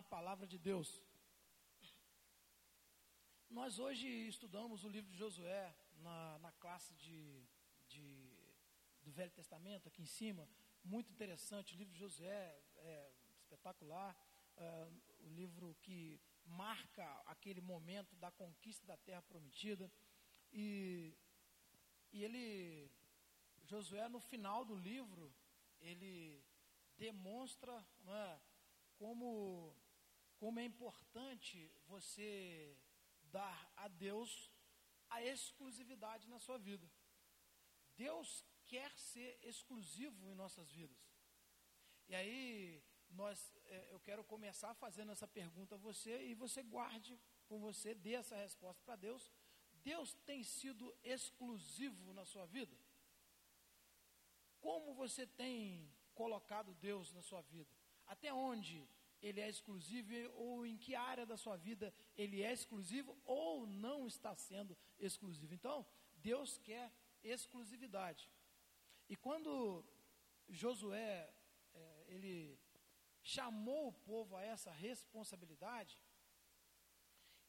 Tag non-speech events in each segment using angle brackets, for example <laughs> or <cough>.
na palavra de Deus. Nós hoje estudamos o livro de Josué na, na classe de, de, do Velho Testamento, aqui em cima. Muito interessante, o livro de Josué é espetacular. É, o livro que marca aquele momento da conquista da terra prometida. E, e ele, Josué, no final do livro, ele demonstra é, como, como é importante você dar a Deus a exclusividade na sua vida. Deus quer ser exclusivo em nossas vidas. E aí, nós, é, eu quero começar fazendo essa pergunta a você e você guarde com você, dê essa resposta para Deus. Deus tem sido exclusivo na sua vida? Como você tem colocado Deus na sua vida? Até onde ele é exclusivo ou em que área da sua vida ele é exclusivo ou não está sendo exclusivo? Então, Deus quer exclusividade. E quando Josué, é, ele chamou o povo a essa responsabilidade,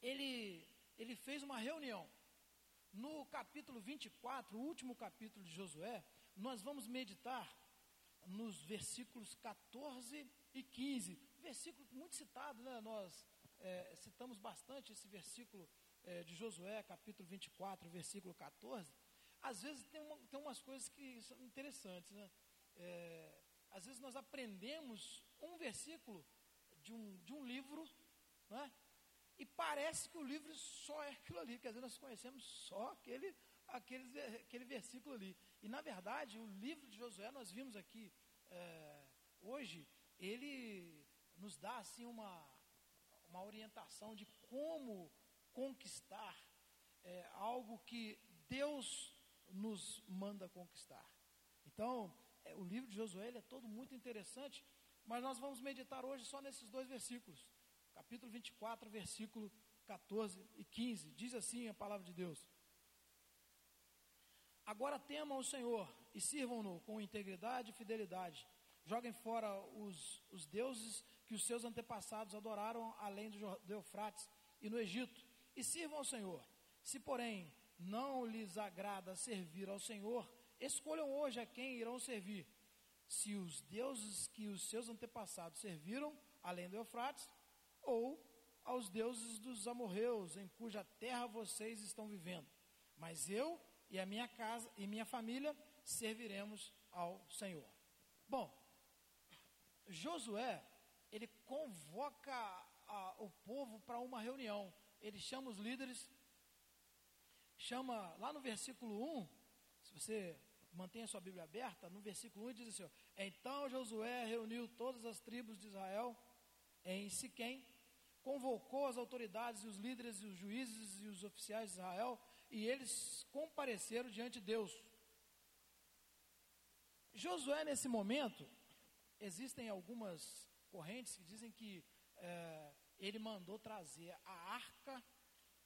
ele, ele fez uma reunião. No capítulo 24, o último capítulo de Josué, nós vamos meditar nos versículos 14 e 15. Versículo muito citado, né? Nós é, citamos bastante esse versículo é, de Josué, capítulo 24, versículo 14. Às vezes tem, uma, tem umas coisas que são interessantes, né? É, às vezes nós aprendemos um versículo de um, de um livro, né? E parece que o livro só é aquilo ali, quer dizer, nós conhecemos só aquele, aquele, aquele versículo ali. E na verdade, o livro de Josué, nós vimos aqui é, hoje, ele nos dá assim uma, uma orientação de como conquistar é, algo que Deus nos manda conquistar. Então, é, o livro de Josué é todo muito interessante, mas nós vamos meditar hoje só nesses dois versículos. Capítulo 24, versículo 14 e 15. Diz assim a palavra de Deus: Agora temam o Senhor e sirvam-no com integridade e fidelidade. Joguem fora os, os deuses que os seus antepassados adoraram além do, do Eufrates e no Egito, e sirvam ao Senhor. Se, porém, não lhes agrada servir ao Senhor, escolham hoje a quem irão servir. Se os deuses que os seus antepassados serviram, além do Eufrates, ou aos deuses dos amorreus, em cuja terra vocês estão vivendo. Mas eu e a minha casa e minha família serviremos ao Senhor. Bom, Josué, ele convoca a, o povo para uma reunião. Ele chama os líderes, chama lá no versículo 1, se você mantém a sua Bíblia aberta, no versículo 1 diz assim: Então Josué reuniu todas as tribos de Israel em Siquém, convocou as autoridades e os líderes e os juízes e os oficiais de Israel e eles compareceram diante de Deus. Josué, nesse momento, existem algumas correntes que dizem que é, ele mandou trazer a arca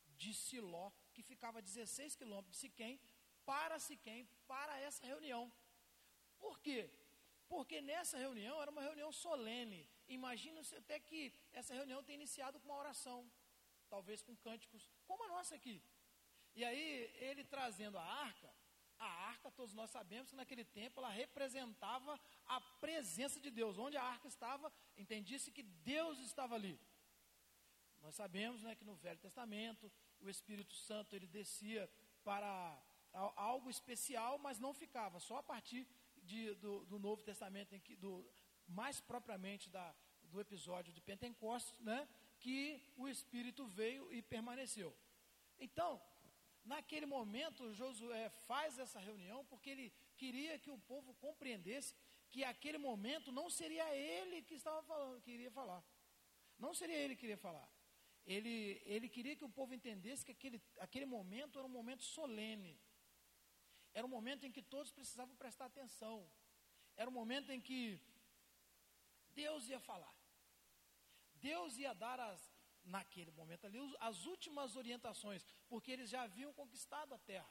de Siló, que ficava a 16 quilômetros de Siquém, para Siquém, para essa reunião. Por quê? Porque nessa reunião era uma reunião solene. Imagina-se até que essa reunião tenha iniciado com uma oração, talvez com cânticos, como a nossa aqui. E aí, ele trazendo a arca, a arca, todos nós sabemos que naquele tempo ela representava a presença de Deus. Onde a arca estava, entendia-se que Deus estava ali. Nós sabemos né, que no Velho Testamento o Espírito Santo ele descia para algo especial, mas não ficava, só a partir de, do, do, Novo Testamento, que, do, mais propriamente da, do episódio de Pentecostes, né, que o Espírito veio e permaneceu. Então, Naquele momento, Josué faz essa reunião porque ele queria que o povo compreendesse que aquele momento não seria ele que estava falando, que iria falar. Não seria ele que iria falar. Ele, ele queria que o povo entendesse que aquele, aquele momento era um momento solene. Era um momento em que todos precisavam prestar atenção. Era um momento em que Deus ia falar. Deus ia dar as, naquele momento ali, as últimas orientações, porque eles já haviam conquistado a terra,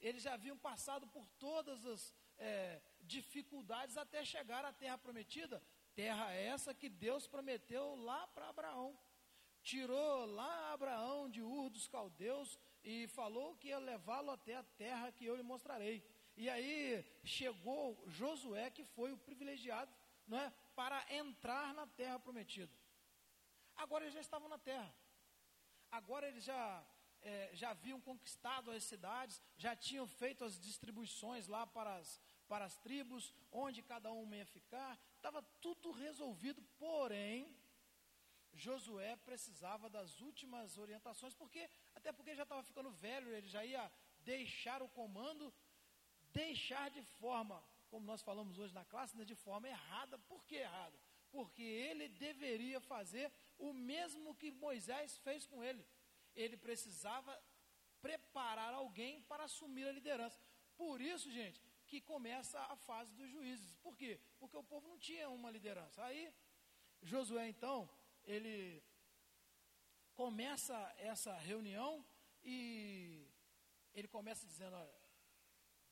eles já haviam passado por todas as é, dificuldades até chegar à terra prometida, Terra essa que Deus prometeu lá para Abraão. Tirou lá Abraão de Ur dos caldeus e falou que ia levá-lo até a terra que eu lhe mostrarei. E aí chegou Josué, que foi o privilegiado, não é, para entrar na terra prometida. Agora eles já estavam na terra. Agora eles já é, já haviam conquistado as cidades, já tinham feito as distribuições lá para as, para as tribos, onde cada um ia ficar, estava tudo resolvido, porém, Josué precisava das últimas orientações, porque até porque já estava ficando velho, ele já ia deixar o comando, deixar de forma, como nós falamos hoje na classe, né, de forma errada. Por que errada? Porque ele deveria fazer o mesmo que Moisés fez com ele. Ele precisava preparar alguém para assumir a liderança. Por isso, gente, que começa a fase dos juízes. Por quê? Porque o povo não tinha uma liderança. Aí, Josué, então, ele começa essa reunião e ele começa dizendo: Olha,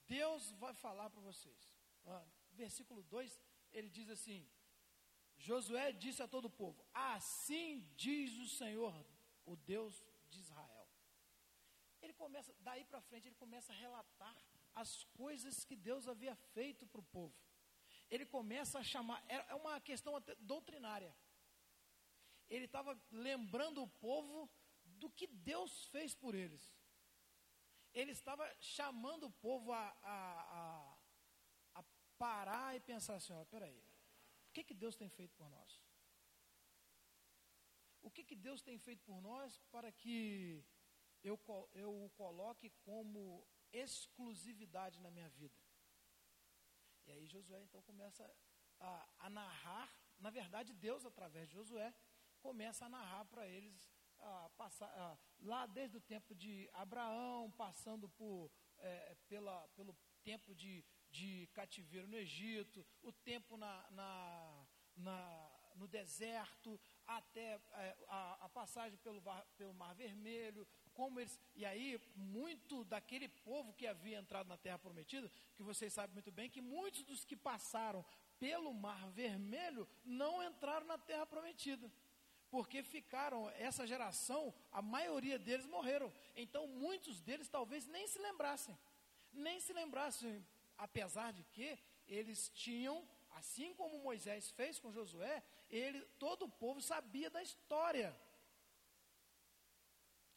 Deus vai falar para vocês. Ah, versículo 2, ele diz assim: Josué disse a todo o povo: Assim diz o Senhor, o Deus de Israel. Ele começa, daí para frente, ele começa a relatar as coisas que Deus havia feito para o povo. Ele começa a chamar, é, é uma questão doutrinária. Ele estava lembrando o povo do que Deus fez por eles. Ele estava chamando o povo a, a, a, a parar e pensar assim: ó, peraí, que, que Deus tem feito por nós? O que, que Deus tem feito por nós para que eu, eu o coloque como exclusividade na minha vida. E aí Josué então começa a, a narrar, na verdade Deus através de Josué começa a narrar para eles a passar, a, lá desde o tempo de Abraão, passando por, é, pela, pelo tempo de, de cativeiro no Egito, o tempo na, na, na no deserto, até é, a, a, passagem pelo, pelo Mar Vermelho, como eles. E aí, muito daquele povo que havia entrado na Terra Prometida, que vocês sabem muito bem, que muitos dos que passaram pelo Mar Vermelho não entraram na Terra Prometida. Porque ficaram, essa geração, a maioria deles morreram. Então, muitos deles talvez nem se lembrassem. Nem se lembrassem, apesar de que eles tinham, assim como Moisés fez com Josué, ele, todo o povo sabia da história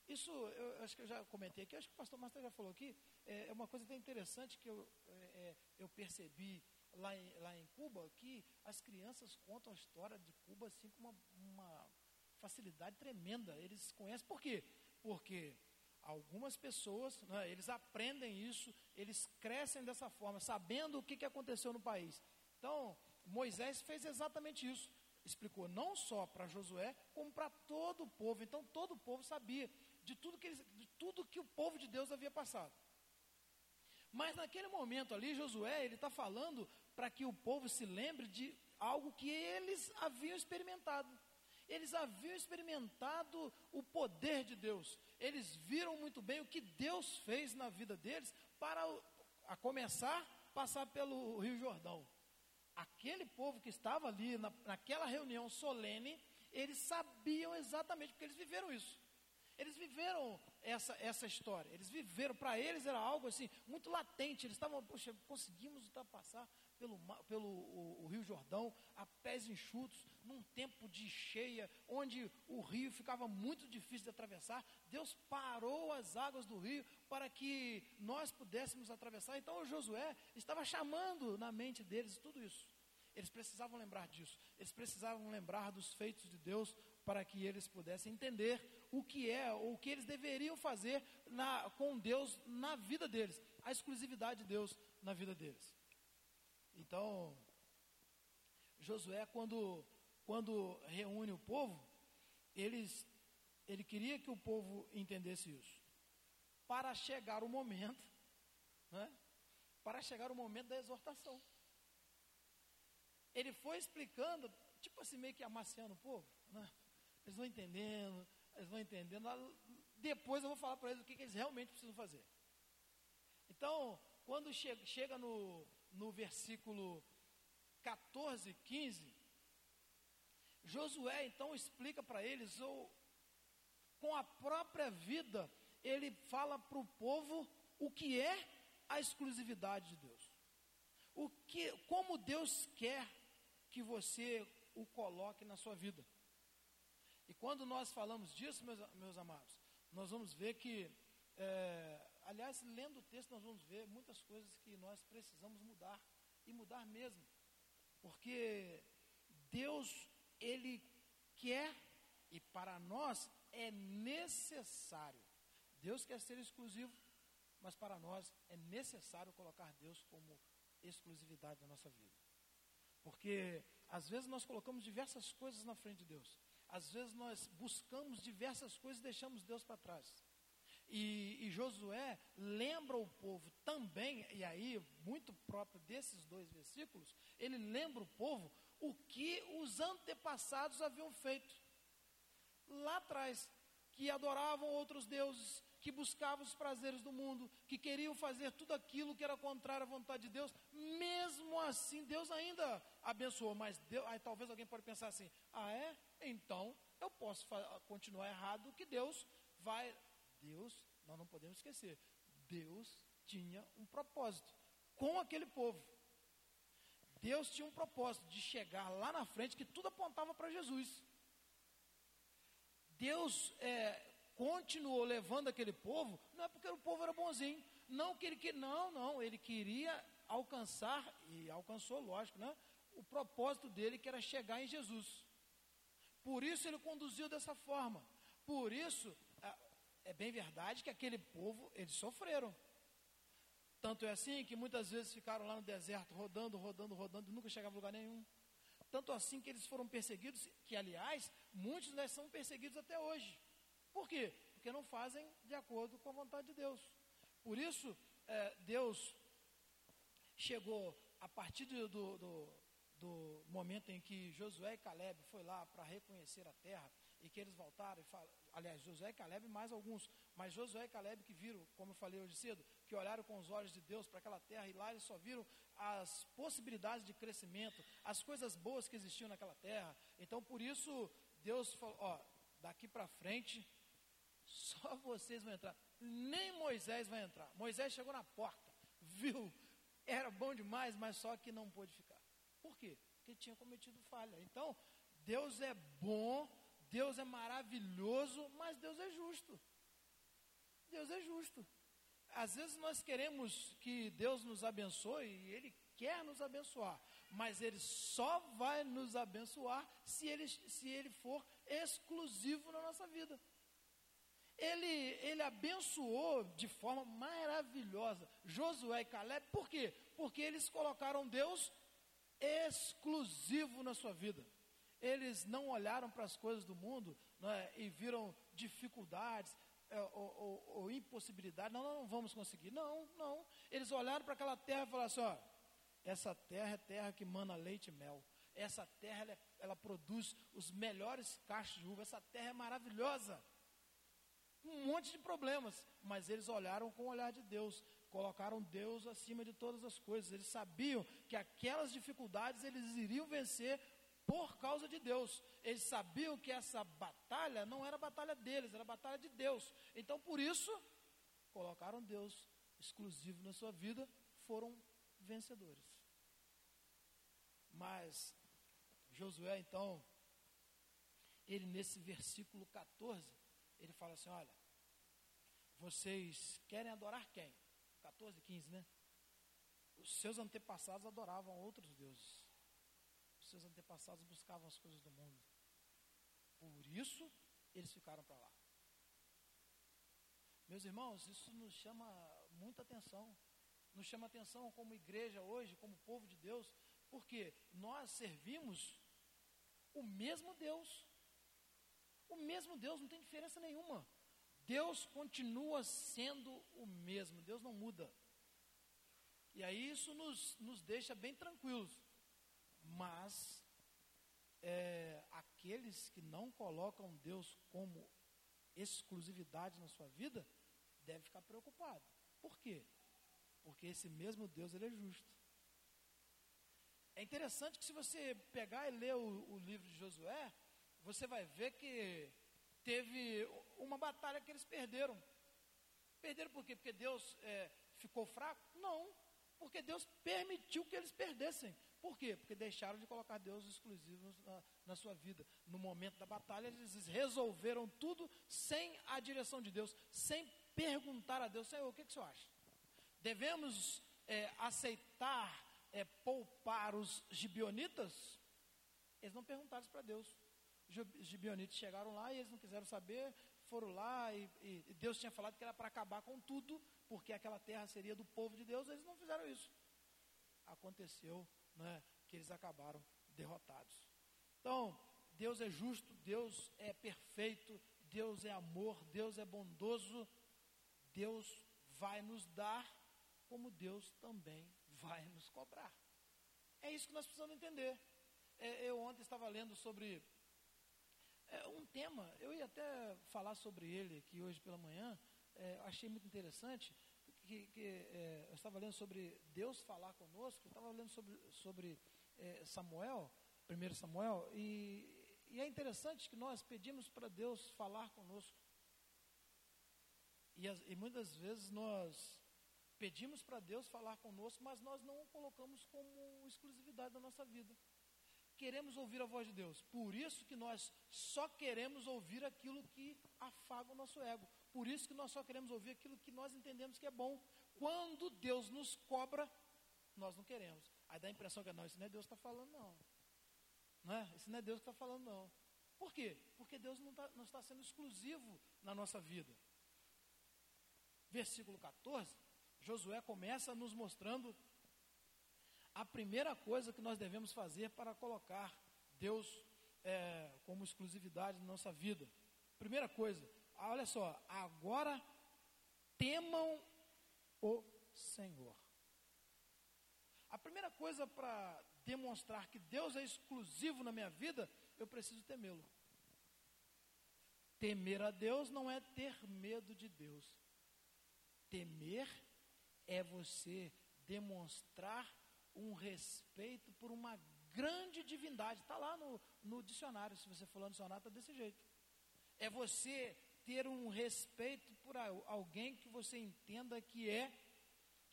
isso, eu acho que eu já comentei aqui, acho que o pastor Master já falou aqui, é, é uma coisa até interessante que eu, é, é, eu percebi lá em, lá em Cuba, que as crianças contam a história de Cuba assim com uma, uma facilidade tremenda. Eles conhecem, por quê? Porque algumas pessoas, né, eles aprendem isso, eles crescem dessa forma, sabendo o que, que aconteceu no país. Então, Moisés fez exatamente isso. Explicou não só para Josué, como para todo o povo. Então, todo o povo sabia de tudo que, eles, de tudo que o povo de Deus havia passado. Mas naquele momento ali, Josué, ele está falando para que o povo se lembre de algo que eles haviam experimentado. Eles haviam experimentado o poder de Deus. Eles viram muito bem o que Deus fez na vida deles para, a começar, passar pelo Rio Jordão. Aquele povo que estava ali na, naquela reunião solene, eles sabiam exatamente, porque eles viveram isso. Eles viveram essa, essa história, eles viveram, para eles era algo assim, muito latente. Eles estavam, poxa, conseguimos ultrapassar pelo, pelo o, o, Rio Jordão a pés enxutos, num tempo de cheia, onde o rio ficava muito difícil de atravessar. Deus parou as águas do rio para que nós pudéssemos atravessar. Então Josué estava chamando na mente deles tudo isso. Eles precisavam lembrar disso, eles precisavam lembrar dos feitos de Deus para que eles pudessem entender o que é, ou o que eles deveriam fazer na, com Deus na vida deles, a exclusividade de Deus na vida deles. Então, Josué, quando, quando reúne o povo, eles, ele queria que o povo entendesse isso. Para chegar o momento, né, para chegar o momento da exortação. Ele foi explicando, tipo assim, meio que amaciando o povo. Né? Eles vão entendendo, eles vão entendendo. Depois eu vou falar para eles o que, que, eles realmente precisam fazer. Então, quando chega, chega no, no versículo 14, 15, Josué então explica para eles, ou com a própria vida, ele fala para o povo o que é a exclusividade de Deus. O que, como Deus quer que você o coloque na sua vida. E quando nós falamos disso, meus, meus amados, nós vamos ver que, é, aliás, lendo o texto, nós vamos ver muitas coisas que nós precisamos mudar, e mudar mesmo. Porque Deus, Ele quer, e para nós é necessário. Deus quer ser exclusivo, mas para nós é necessário colocar Deus como exclusividade da nossa vida. Porque às vezes nós colocamos diversas coisas na frente de Deus. Às vezes nós buscamos diversas coisas e deixamos Deus para trás. E, e, Josué lembra o povo também, e aí, muito próprio desses dois versículos, ele lembra o povo o que os antepassados haviam feito lá atrás, que adoravam outros deuses, que buscavam os prazeres do mundo, que queriam fazer tudo aquilo que era contrário à vontade de Deus, mesmo assim Deus ainda abençoou, mas Deus, aí talvez alguém pode pensar assim: "Ah, é? Então eu posso continuar errado que Deus vai Deus, nós não podemos esquecer, Deus tinha um propósito com aquele povo. Deus tinha um propósito de chegar lá na frente que tudo apontava para Jesus. Deus é, continuou levando aquele povo, não é porque o povo era bonzinho, não que ele que não, não, ele queria alcançar e alcançou, lógico, né? O propósito dele que era chegar em Jesus. Por isso ele conduziu dessa forma. Por isso é bem verdade que aquele povo eles sofreram. Tanto é assim que muitas vezes ficaram lá no deserto rodando, rodando, rodando, nunca chegavam a lugar nenhum. Tanto assim que eles foram perseguidos, que aliás, muitos deles são perseguidos até hoje. Por quê? Porque não fazem de acordo com a vontade de Deus. Por isso, é, Deus chegou a partir do, do, do, do, momento em que Josué e Caleb foi lá para reconhecer a terra e que eles voltaram e falaram, aliás, Josué e Caleb mais alguns, mas Josué e Caleb que viram, como eu falei hoje cedo, que olharam com os olhos de Deus para aquela terra e lá eles só viram as possibilidades de crescimento, as coisas boas que existiam naquela terra. Então, por isso, Deus falou: ó, daqui para frente, <laughs> só vocês vão entrar. Nem Moisés vai entrar. Moisés chegou na porta, viu, era bom demais, mas só que não pôde ficar. Por quê? Porque tinha cometido falha. Então, Deus é bom, Deus é maravilhoso, mas Deus é justo. Deus é justo. Às vezes nós queremos que Deus nos abençoe e Ele quer nos abençoar, mas Ele só vai nos abençoar se Ele, se ele for exclusivo na nossa vida. Ele, ele abençoou de forma maravilhosa Josué e Caleb, por quê? Porque eles colocaram Deus exclusivo na sua vida. Eles não olharam para as coisas do mundo né, e viram dificuldades, ou, ou, ou impossibilidade, não, não, vamos conseguir. Não, não. Eles olharam para aquela terra e falaram assim: ó, essa terra é terra que mana leite e mel. Essa terra ela, é, ela produz os melhores cachos de uva. Essa terra é maravilhosa. Um monte de problemas, mas eles olharam com o olhar de Deus, colocaram Deus acima de todas as coisas. Eles sabiam que aquelas dificuldades eles iriam vencer por causa de Deus. Eles sabiam que essa batalha não era batalha deles, era batalha de Deus. Então, por isso, colocaram Deus exclusivo na sua vida, foram vencedores. Mas Josué, então, ele nesse versículo 14, ele fala assim: olha, vocês querem adorar quem? 14, 15, né? Os seus antepassados adoravam outros deuses seus antepassados buscavam as coisas do mundo. Por isso, eles ficaram para lá. Meus irmãos, isso nos chama muita atenção. Nos chama atenção como igreja hoje, como povo de Deus, porque nós servimos o mesmo Deus. O mesmo Deus, não tem diferença nenhuma. Deus continua sendo o mesmo, Deus não muda. E aí isso nos, nos deixa bem tranquilos. Mas é, aqueles que não colocam Deus como exclusividade na sua vida, devem ficar preocupados. Por quê? Porque esse mesmo Deus ele é justo. É interessante que se você pegar e ler o, o livro de Josué, você vai ver que teve uma batalha que eles perderam. Perderam por quê? Porque Deus é, ficou fraco? Não, porque Deus permitiu que eles perdessem. Por quê? Porque deixaram de colocar Deus exclusivo na, na, sua vida. No momento da batalha, eles resolveram tudo sem a direção de Deus, sem perguntar a Deus: Senhor, o que, que o senhor acha? Devemos é, aceitar é, poupar os gibionitas? Eles não perguntaram isso para Deus. Os gibionitas chegaram lá e eles não quiseram saber, foram lá e, e Deus tinha falado que era para acabar com tudo, porque aquela terra seria do povo de Deus, eles não fizeram isso. Aconteceu né, que eles acabaram derrotados. Então, Deus é justo, Deus é perfeito, Deus é amor, Deus é bondoso, Deus vai nos dar, como Deus também vai nos cobrar. É isso que nós precisamos entender. É, eu ontem estava lendo sobre é, um tema, eu ia até falar sobre ele aqui hoje pela manhã, é, achei muito interessante, que, que é, eu estava lendo sobre Deus falar conosco, eu estava lendo sobre, sobre é, Samuel, 1 Samuel, e, e é interessante que nós pedimos para Deus falar conosco. E, as, e muitas vezes nós Pedimos para Deus falar conosco, mas nós não o colocamos como exclusividade da nossa vida. Queremos ouvir a voz de Deus. Por isso que nós só queremos ouvir aquilo que afaga o nosso ego. Por isso que nós só queremos ouvir aquilo que nós entendemos que é bom. Quando Deus nos cobra, nós não queremos. Aí dá a impressão que não, isso não é Deus que está falando, não. Não é? Isso não é Deus que está falando, não. Por quê? Porque Deus não, tá, não está sendo exclusivo na nossa vida. Versículo 14 Josué começa nos mostrando a primeira coisa que nós devemos fazer para colocar Deus é, como exclusividade na nossa vida. Primeira coisa, olha só, agora temam o Senhor. A primeira coisa para demonstrar que Deus é exclusivo na minha vida, eu preciso temê-lo. Temer a Deus não é ter medo de Deus. Temer é você demonstrar um respeito por uma grande divindade. Está lá no, no dicionário, se você for lá no dicionário, está desse jeito. É você ter um respeito por alguém que você entenda que é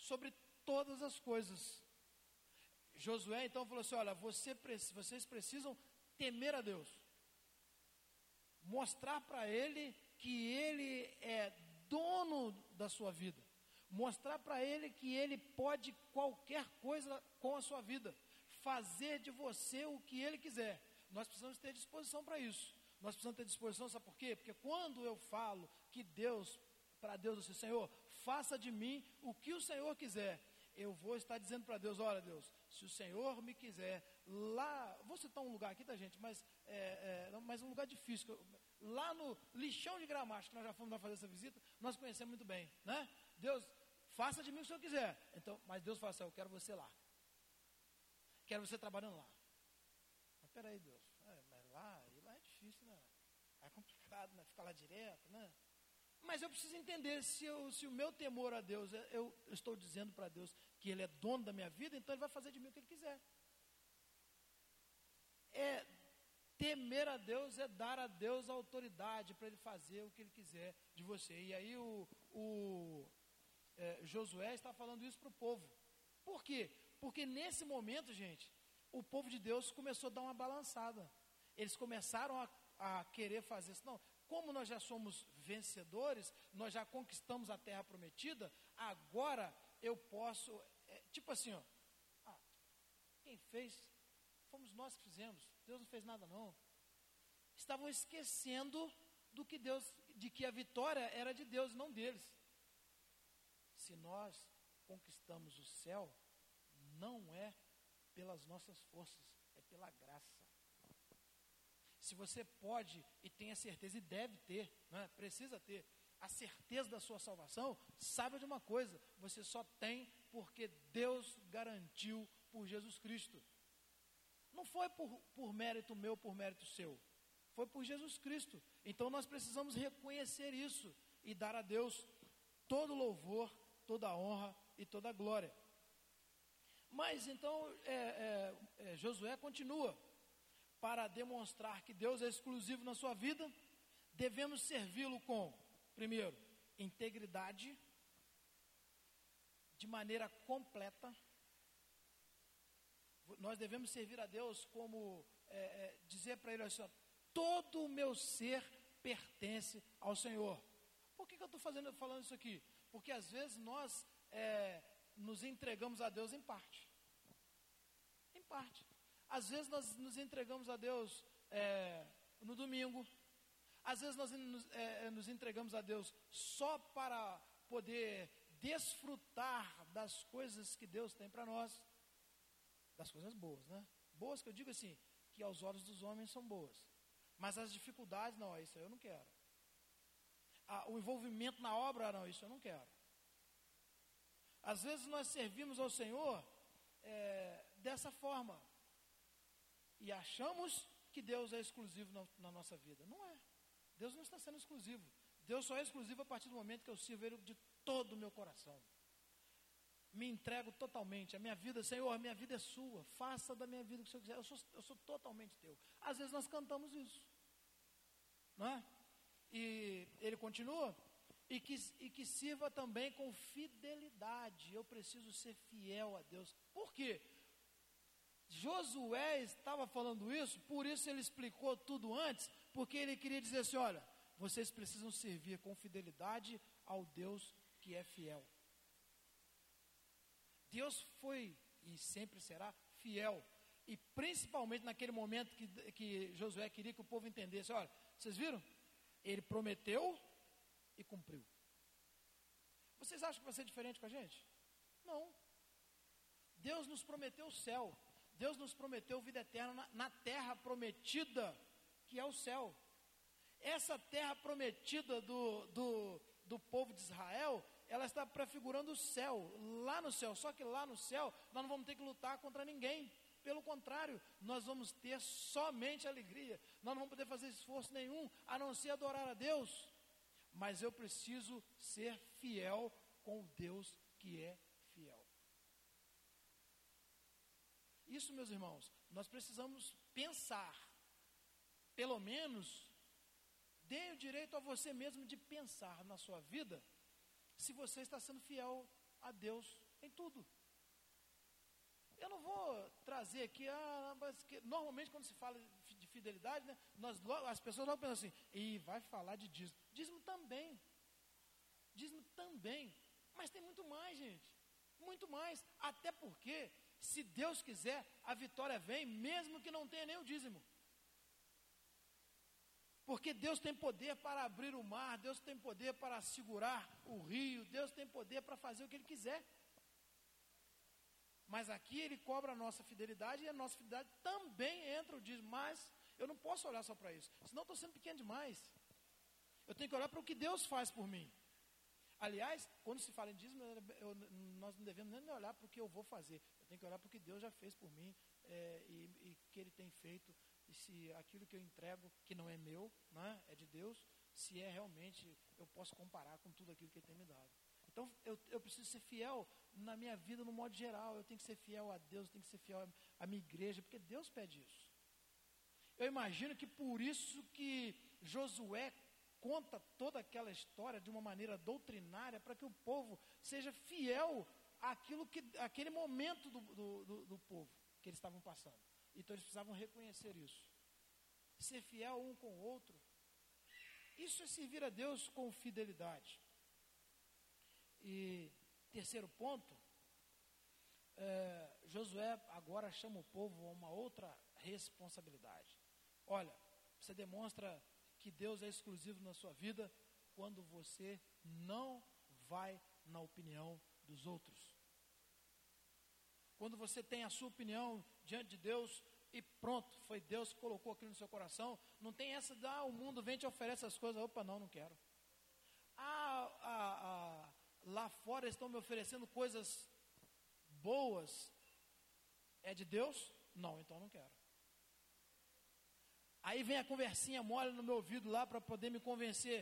sobre todas as coisas. Josué então falou assim: olha, você, vocês precisam temer a Deus, mostrar para Ele que Ele é dono da sua vida mostrar para ele que ele pode qualquer coisa com a sua vida, fazer de você o que ele quiser. Nós precisamos ter disposição para isso. Nós precisamos ter disposição, sabe por quê? Porque quando eu falo que Deus, para Deus, assim, Senhor, faça de mim o que o Senhor quiser, eu vou estar dizendo para Deus: olha, Deus, se o Senhor me quiser, lá, vou citar um lugar aqui, tá, gente, mas, é, é, mas um lugar difícil. Lá no lixão de gramacho, que nós já fomos lá fazer essa visita, nós conhecemos muito bem, né? Deus, Faça de mim o que o senhor quiser. Então, mas Deus fala assim: Eu quero você lá. Quero você trabalhando lá. Mas peraí, Deus. É, mas lá, e lá é difícil, né? É complicado, né? Ficar lá direto, né? Mas eu preciso entender se, eu, se o meu temor a Deus, é, eu, eu estou dizendo para Deus que Ele é dono da minha vida, então Ele vai fazer de mim o que Ele quiser. É temer a Deus é dar a Deus a autoridade para Ele fazer o que Ele quiser de você. E aí o, o é, Josué está falando isso para o povo. Por quê? Porque nesse momento, gente, o povo de Deus começou a dar uma balançada. Eles começaram a, a querer fazer isso. Não, como nós já somos vencedores, nós já conquistamos a terra prometida, agora eu posso. É, tipo assim, ó. Ah, quem fez? Fomos nós que fizemos. Deus não fez nada, não. Estavam esquecendo do que Deus, de que a vitória era de Deus, não deles. Se nós conquistamos o céu, não é pelas nossas forças, é pela graça. Se você pode e tem a certeza, e deve ter, né, precisa ter, a certeza da sua salvação, saiba de uma coisa: você só tem porque Deus garantiu por Jesus Cristo. Não foi por, por mérito meu, por mérito seu, foi por Jesus Cristo. Então nós precisamos reconhecer isso e dar a Deus todo louvor toda honra e toda glória. Mas então é, é, é, Josué continua. Para demonstrar que Deus é exclusivo na sua vida, devemos servi-lo com, primeiro, integridade, de maneira completa. Nós devemos servir a Deus como é, é, dizer para Ele assim: todo o meu ser pertence ao Senhor. Por que, que eu estou falando isso aqui? Porque às vezes nós é, nos entregamos a Deus em parte. Em parte. Às vezes nós nos entregamos a Deus é, no domingo. Às vezes nós nos, é, é nos entregamos a Deus só para poder desfrutar das coisas que Deus tem para nós. Das coisas boas, né? Boas que eu digo assim, que aos olhos dos homens são boas. Mas as dificuldades, não, isso eu não quero. Ah, o envolvimento na obra, não, isso eu não quero. Às vezes nós servimos ao Senhor é, dessa forma. E achamos que Deus é exclusivo na, na, nossa vida. Não é. Deus não está sendo exclusivo. Deus só é exclusivo a partir do momento que eu sirvo Ele de todo o meu coração. Me entrego totalmente. A minha vida, Senhor, a minha vida é sua. Faça da minha vida o que o Senhor quiser. Eu sou, eu sou totalmente teu. Às vezes nós cantamos isso. Não é? E ele continua e que, e que sirva também com fidelidade. Eu preciso ser fiel a Deus. Por quê? Josué estava falando isso, por isso ele explicou tudo antes, porque ele queria dizer assim: olha, vocês precisam servir com fidelidade ao Deus que é fiel. Deus foi e sempre será fiel. E principalmente naquele momento que, que Josué queria que o povo entendesse: olha, vocês viram? Ele prometeu, e cumpriu. Vocês acham que vai ser diferente com a gente? Não. Deus nos prometeu o céu. Deus nos prometeu vida eterna na, terra prometida, que é o céu. Essa terra prometida do, do, do povo de Israel, ela está prefigurando o céu, lá no céu. Só que lá no céu, nós não vamos ter que lutar contra ninguém. Pelo contrário, nós vamos ter somente alegria. Nós não vamos poder fazer esforço nenhum, a não ser adorar a Deus mas eu preciso ser fiel com o Deus que é fiel. Isso, meus irmãos, nós precisamos pensar. Pelo menos, dê o direito a você mesmo de pensar na sua vida se você está sendo fiel a Deus em tudo. Eu não vou trazer aqui, ah, mas normalmente quando se fala de fidelidade, né, nós, as pessoas logo pensam assim, e vai falar de dízimo. Dízimo também. Dízimo também. Mas tem muito mais, gente. Muito mais. Até porque, se Deus quiser, a vitória vem, mesmo que não tenha nem o dízimo. Porque Deus tem poder para abrir o mar, Deus tem poder para segurar o rio, Deus tem poder para fazer o que Ele quiser. Mas aqui Ele cobra a nossa fidelidade e a nossa fidelidade também entra o dízimo. Mas eu não posso olhar só para isso, senão estou sendo pequeno demais. Eu tenho que olhar para o que Deus faz por mim. Aliás, quando se fala em dízimo, eu, nós não devemos nem olhar para o que eu vou fazer. Eu tenho que olhar para o que Deus já fez por mim é, e, e que Ele tem feito. E se aquilo que eu entrego, que não é meu, né, é de Deus, se é realmente, eu posso comparar com tudo aquilo que Ele tem me dado. Então, eu, eu preciso ser fiel na minha vida, no modo geral. Eu tenho que ser fiel a Deus, eu tenho que ser fiel à minha igreja, porque Deus pede isso. Eu imagino que por isso que Josué conta toda aquela história de uma maneira doutrinária para que o povo seja fiel àquilo que, àquele momento do, do, do, do povo que eles estavam passando. Então eles precisavam reconhecer isso. Ser fiel um com o outro. Isso é servir a Deus com fidelidade. E terceiro ponto, é, Josué agora chama o povo a uma outra responsabilidade. Olha, você demonstra que Deus é exclusivo na sua vida quando você não vai na opinião dos outros. Quando você tem a sua opinião diante de Deus e pronto, foi Deus que colocou aquilo no seu coração, não tem essa de, ah, o mundo vem te oferece as coisas, opa, não, não quero. Ah, ah, ah, lá fora estão me oferecendo coisas boas, é de Deus? Não, então não quero. Aí vem a conversinha mole no meu ouvido lá para poder me convencer.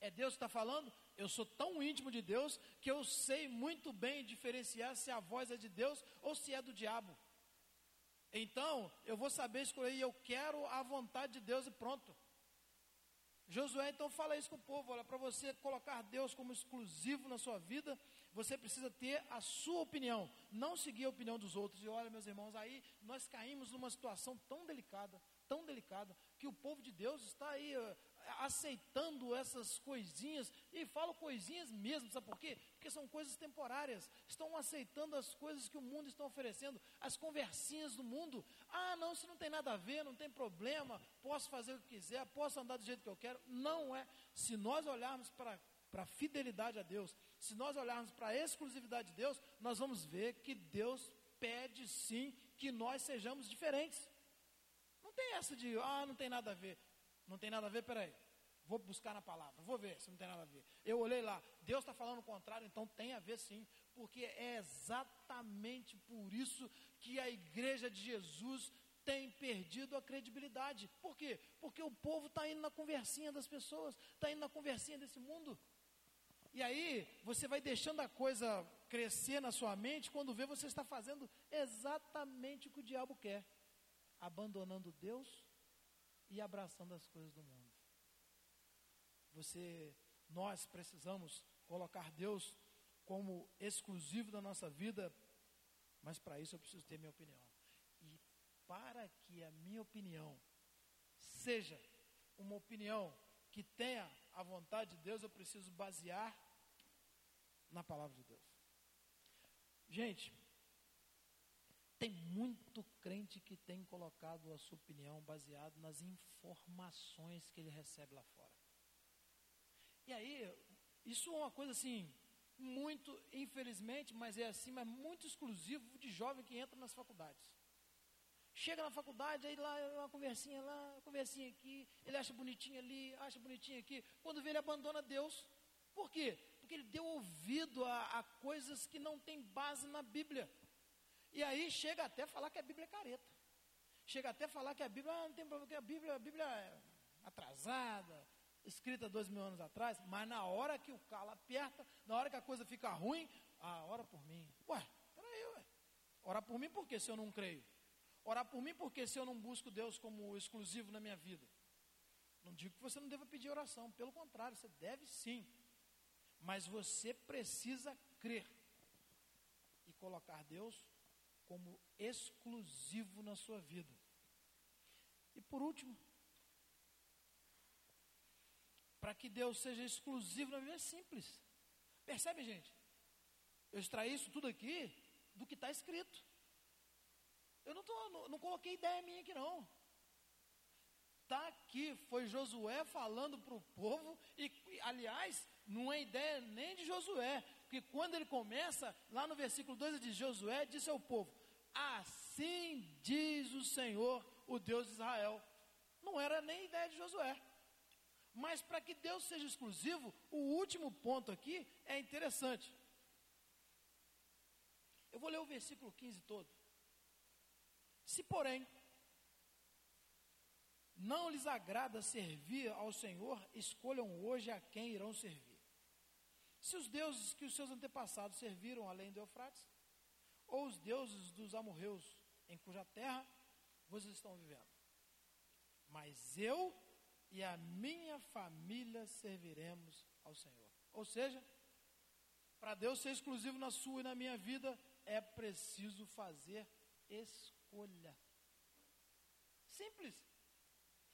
É Deus que está falando? Eu sou tão íntimo de Deus que eu sei muito bem diferenciar se a voz é de Deus ou se é do diabo. Então, eu vou saber escolher eu quero a vontade de Deus e pronto. Josué então fala isso com o povo: olha, para você colocar Deus como exclusivo na sua vida, você precisa ter a sua opinião, não seguir a opinião dos outros. E olha, meus irmãos, aí nós caímos numa situação tão delicada, tão delicada, que o povo de Deus está aí uh, aceitando essas coisinhas, e falo coisinhas mesmo, sabe por quê? Porque são coisas temporárias, estão aceitando as coisas que o mundo está oferecendo, as conversinhas do mundo. Ah, não, isso não tem nada a ver, não tem problema, posso fazer o que quiser, posso andar do jeito que eu quero. Não é. Se nós olharmos para a fidelidade a Deus, se nós olharmos para a exclusividade de Deus, nós vamos ver que Deus pede sim que nós sejamos diferentes. Tem essa de, ah, não tem nada a ver. Não tem nada a ver, peraí. Vou buscar na palavra, vou ver se não tem nada a ver. Eu olhei lá, Deus está falando o contrário, então tem a ver sim, porque é exatamente por isso que a igreja de Jesus tem perdido a credibilidade. Por quê? Porque o povo está indo na conversinha das pessoas, está indo na conversinha desse mundo. E aí, você vai deixando a coisa crescer na sua mente, quando vê, você está fazendo exatamente o que o diabo quer, abandonando Deus e abraçando as coisas do mundo. Você, nós precisamos colocar Deus como exclusivo da nossa vida, mas para isso eu preciso ter minha opinião. E para que a minha opinião seja uma opinião que tenha a vontade de Deus, eu preciso basear na palavra de Deus. Gente, tem muito crente que tem colocado a sua opinião baseado nas informações que ele recebe lá fora. E aí, isso é uma coisa assim, muito, infelizmente, mas é assim, mas muito exclusivo de jovem que entra nas faculdades. Chega na faculdade, aí lá uma conversinha lá, uma conversinha aqui, ele acha bonitinho ali, acha bonitinho aqui. Quando vê, ele abandona Deus. Por quê? Porque ele deu ouvido a, a coisas que não tem base na Bíblia. E aí chega até falar que a Bíblia é careta. Chega até falar que a Bíblia ah, não tem problema, que a Bíblia, a Bíblia é atrasada, escrita dois mil anos atrás, mas na hora que o calo aperta, na hora que a coisa fica ruim, ah, ora por mim. Ué, peraí, ué. Orar por mim por quê se eu não creio? Orar por mim porque se eu não busco Deus como exclusivo na minha vida? Não digo que você não deva pedir oração, pelo contrário, você deve sim. Mas você precisa crer e colocar Deus como exclusivo na sua vida. E por último, para que Deus seja exclusivo na vida é simples. Percebe, gente? Eu extraí isso tudo aqui do que está escrito. Eu não, tô, não, não coloquei ideia minha aqui, não. Está aqui, foi Josué falando para o povo, e, aliás, não é ideia nem de Josué, porque quando ele começa, lá no versículo 2 de Josué, disse ao povo: Assim diz o Senhor, o Deus de Israel. Não era nem ideia de Josué. Mas para que Deus seja exclusivo, o último ponto aqui é interessante. Eu vou ler o versículo 15 todo. Se, porém, não lhes agrada servir ao Senhor, escolham hoje a quem irão servir. Se os deuses que os seus antepassados serviram além do Eufrates, ou os deuses dos amorreus em cuja terra vocês estão vivendo. Mas eu e a minha família serviremos ao Senhor. Ou seja, para Deus ser exclusivo na sua e na minha vida, é preciso fazer escolha. Simples.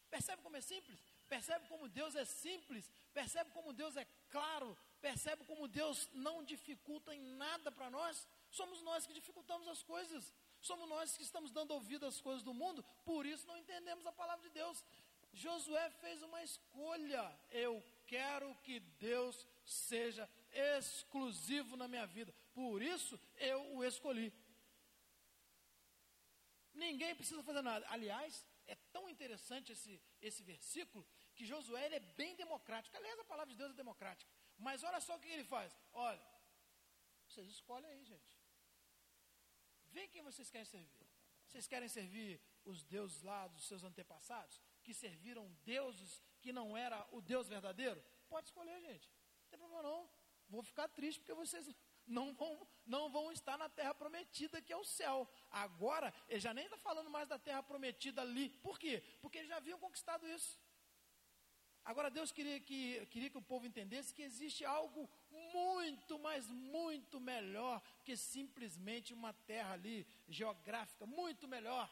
Percebe como é simples? Percebe como Deus é simples? Percebe como Deus é claro? Percebe como Deus não dificulta em nada para nós? Somos nós que dificultamos as coisas. Somos nós que estamos dando ouvido às coisas do mundo, por isso não entendemos a palavra de Deus. Josué fez uma escolha. Eu quero que Deus seja exclusivo na minha vida. Por isso eu o escolhi. Ninguém precisa fazer nada. Aliás, é tão interessante esse, esse versículo que Josué é bem democrático. Aliás, a palavra de Deus é democrática. Mas olha só o que ele faz. Olha, vocês escolhem aí, gente. Vê quem vocês querem servir. Vocês querem servir os deuses lá dos seus antepassados, que serviram deuses que não era o Deus verdadeiro? Pode escolher, gente. Não tem problema não. Vou ficar triste porque vocês <laughs> não vão, não vão estar na terra prometida, que é o céu. Agora, ele já nem está falando mais da terra prometida ali. Por quê? Porque eles já haviam conquistado isso. Agora, Deus queria que, queria que o povo entendesse que existe algo muito, mas muito melhor que simplesmente uma terra ali geográfica, muito melhor.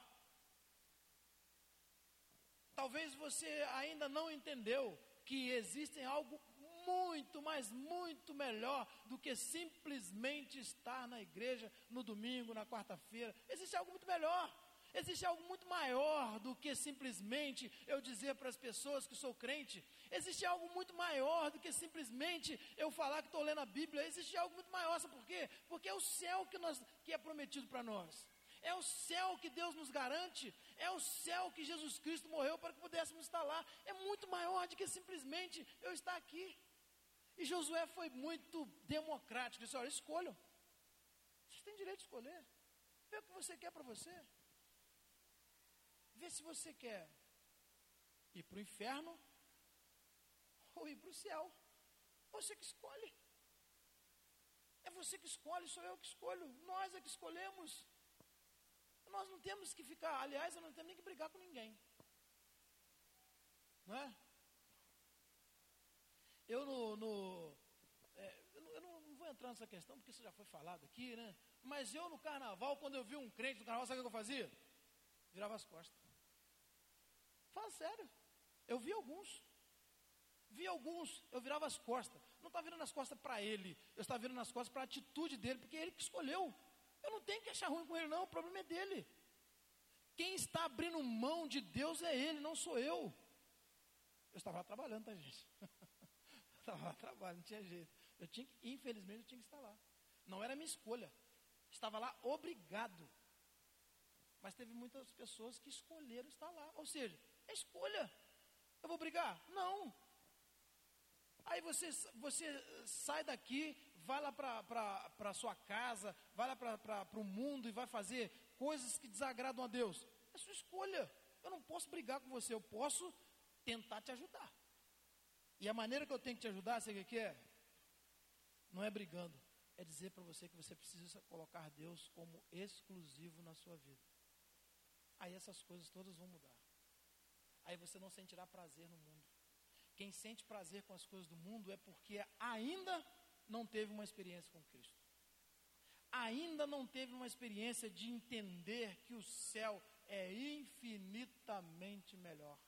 Talvez você ainda não entendeu que existe algo muito, mas muito melhor do que simplesmente estar na igreja no domingo, na quarta-feira. Existe algo muito melhor. Existe algo muito maior do que simplesmente eu dizer para as pessoas que sou crente. Existe algo muito maior do que simplesmente eu falar que estou lendo a Bíblia. Existe algo muito maior, sabe por quê? Porque é o céu que, nós, que é prometido para nós. É o céu que Deus nos garante. É o céu que Jesus Cristo morreu para que pudéssemos estar lá. É muito maior do que simplesmente eu estar aqui. E Josué foi muito democrático. Disse: olha, escolham. Vocês têm direito de escolher. Vê o que você quer para você. Vê se você quer ir para o inferno ou ir para o céu. Você que escolhe. É você que escolhe, sou eu que escolho. Nós é que escolhemos. Nós não temos que ficar, aliás, eu não tenho nem que brigar com ninguém. Não é? Eu no. no é, eu, não, eu não vou entrar nessa questão, porque isso já foi falado aqui, né? Mas eu no carnaval, quando eu vi um crente no carnaval, sabe o que eu fazia? Virava as costas. Fala sério. Eu vi alguns. Vi alguns, eu virava as costas. Não estava virando as costas para ele, eu estava virando as costas para a atitude dele, porque é ele que escolheu. Eu não tenho que achar ruim com ele, não, o problema é dele. Quem está abrindo mão de Deus é ele, não sou eu. Eu estava lá trabalhando, tá, gente? <laughs> estava lá trabalhando, não tinha jeito. Eu tinha que, infelizmente, eu tinha que estar lá. Não era minha escolha. Estava lá obrigado. Mas teve muitas pessoas que escolheram estar lá. Ou seja, é escolha. Eu vou brigar? Não. Aí você, você sai daqui, vai lá para a sua casa, vai lá para o mundo e vai fazer coisas que desagradam a Deus. É sua escolha. Eu não posso brigar com você, eu posso tentar te ajudar. E a maneira que eu tenho que te ajudar, sabe o que é? Não é brigando, é dizer para você que você precisa colocar Deus como exclusivo na sua vida. Aí essas coisas todas vão mudar aí você não sentirá prazer no mundo. Quem sente prazer com as coisas do mundo é porque ainda não teve uma experiência com Cristo. Ainda não teve uma experiência de entender que o céu é infinitamente melhor.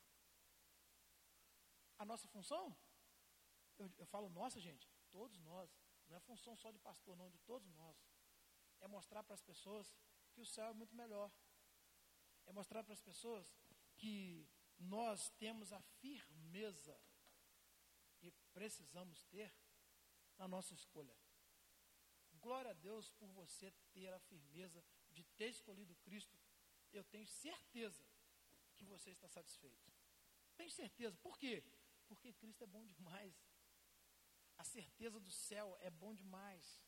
A nossa função, eu, eu falo nossa, gente, todos nós, não é função só de pastor, não, de todos nós, é mostrar para as pessoas que o céu é muito melhor. É mostrar para as pessoas que nós temos a firmeza que precisamos ter na nossa escolha. Glória a Deus por você ter a firmeza de ter escolhido Cristo. Eu tenho certeza que você está satisfeito. Tenho certeza. Por quê? Porque Cristo é bom demais. A certeza do céu é bom demais.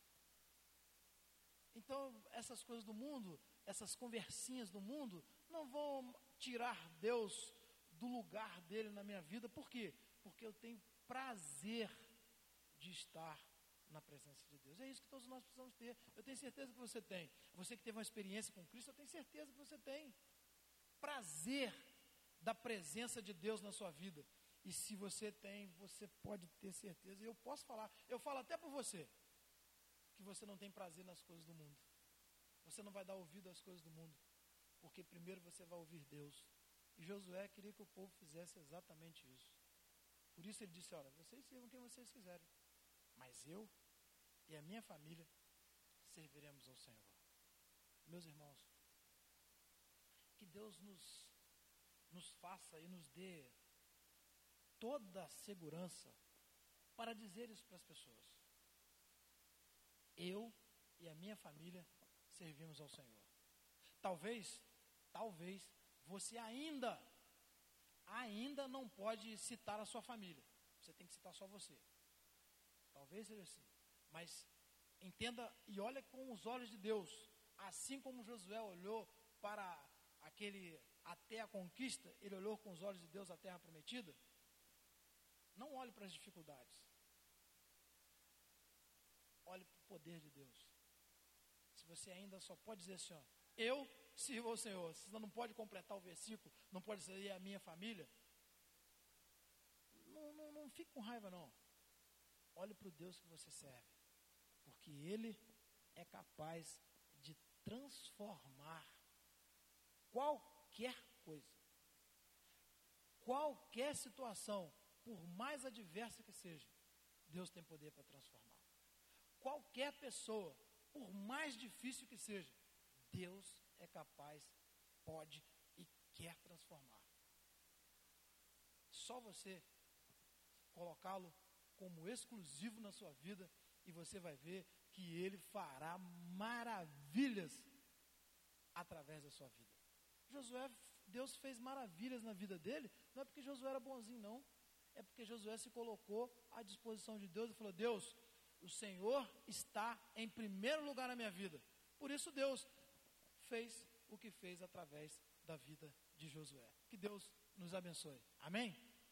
Então, essas coisas do mundo, essas conversinhas do mundo, não vão tirar Deus do lugar dele na minha vida. Por quê? Porque eu tenho prazer de estar na presença de Deus. É isso que todos nós precisamos ter. Eu tenho certeza que você tem. Você que teve uma experiência com Cristo, eu tenho certeza que você tem. Prazer da presença de Deus na sua vida. E se você tem, você pode ter certeza. Eu posso falar, eu falo até por você, que você não tem prazer nas coisas do mundo. Você não vai dar ouvido às coisas do mundo. Porque primeiro você vai ouvir Deus. E Josué queria que o povo fizesse exatamente isso. Por isso ele disse: Olha, vocês sirvam quem vocês quiserem, mas eu e a minha família serviremos ao Senhor. Meus irmãos, que Deus nos, nos faça e nos dê toda a segurança para dizer isso para as pessoas. Eu e a minha família servimos ao Senhor. Talvez, talvez você ainda, ainda não pode citar a sua família. Você tem que citar só você. Talvez seja assim. Mas entenda e olha com os olhos de Deus. Assim como Josué olhou para aquele até a conquista, ele olhou com os olhos de Deus a terra prometida. olhe para as dificuldades. Olhe para o poder de Deus. Se você ainda só pode dizer assim, ó, eu sirvo ao Senhor. Você não pode completar o versículo, não pode ser a minha família. Não, não, não fique com raiva, não. Olhe para o Deus que você serve. Porque Ele é capaz de transformar qualquer coisa. Qualquer situação, por mais adversa que seja, Deus tem poder para transformar. Qualquer pessoa, por mais difícil que seja, Deus é capaz, pode e quer transformar. Só você colocá-lo como exclusivo na sua vida e você vai ver que ele fará maravilhas através da sua vida. Josué, Deus fez maravilhas na vida dele, não é porque Josué era bonzinho, não. É porque Josué se colocou à disposição de Deus e falou: Deus, o Senhor está em primeiro lugar na minha vida. Por isso, Deus fez o que fez através da vida de Josué. Que Deus nos abençoe. Amém?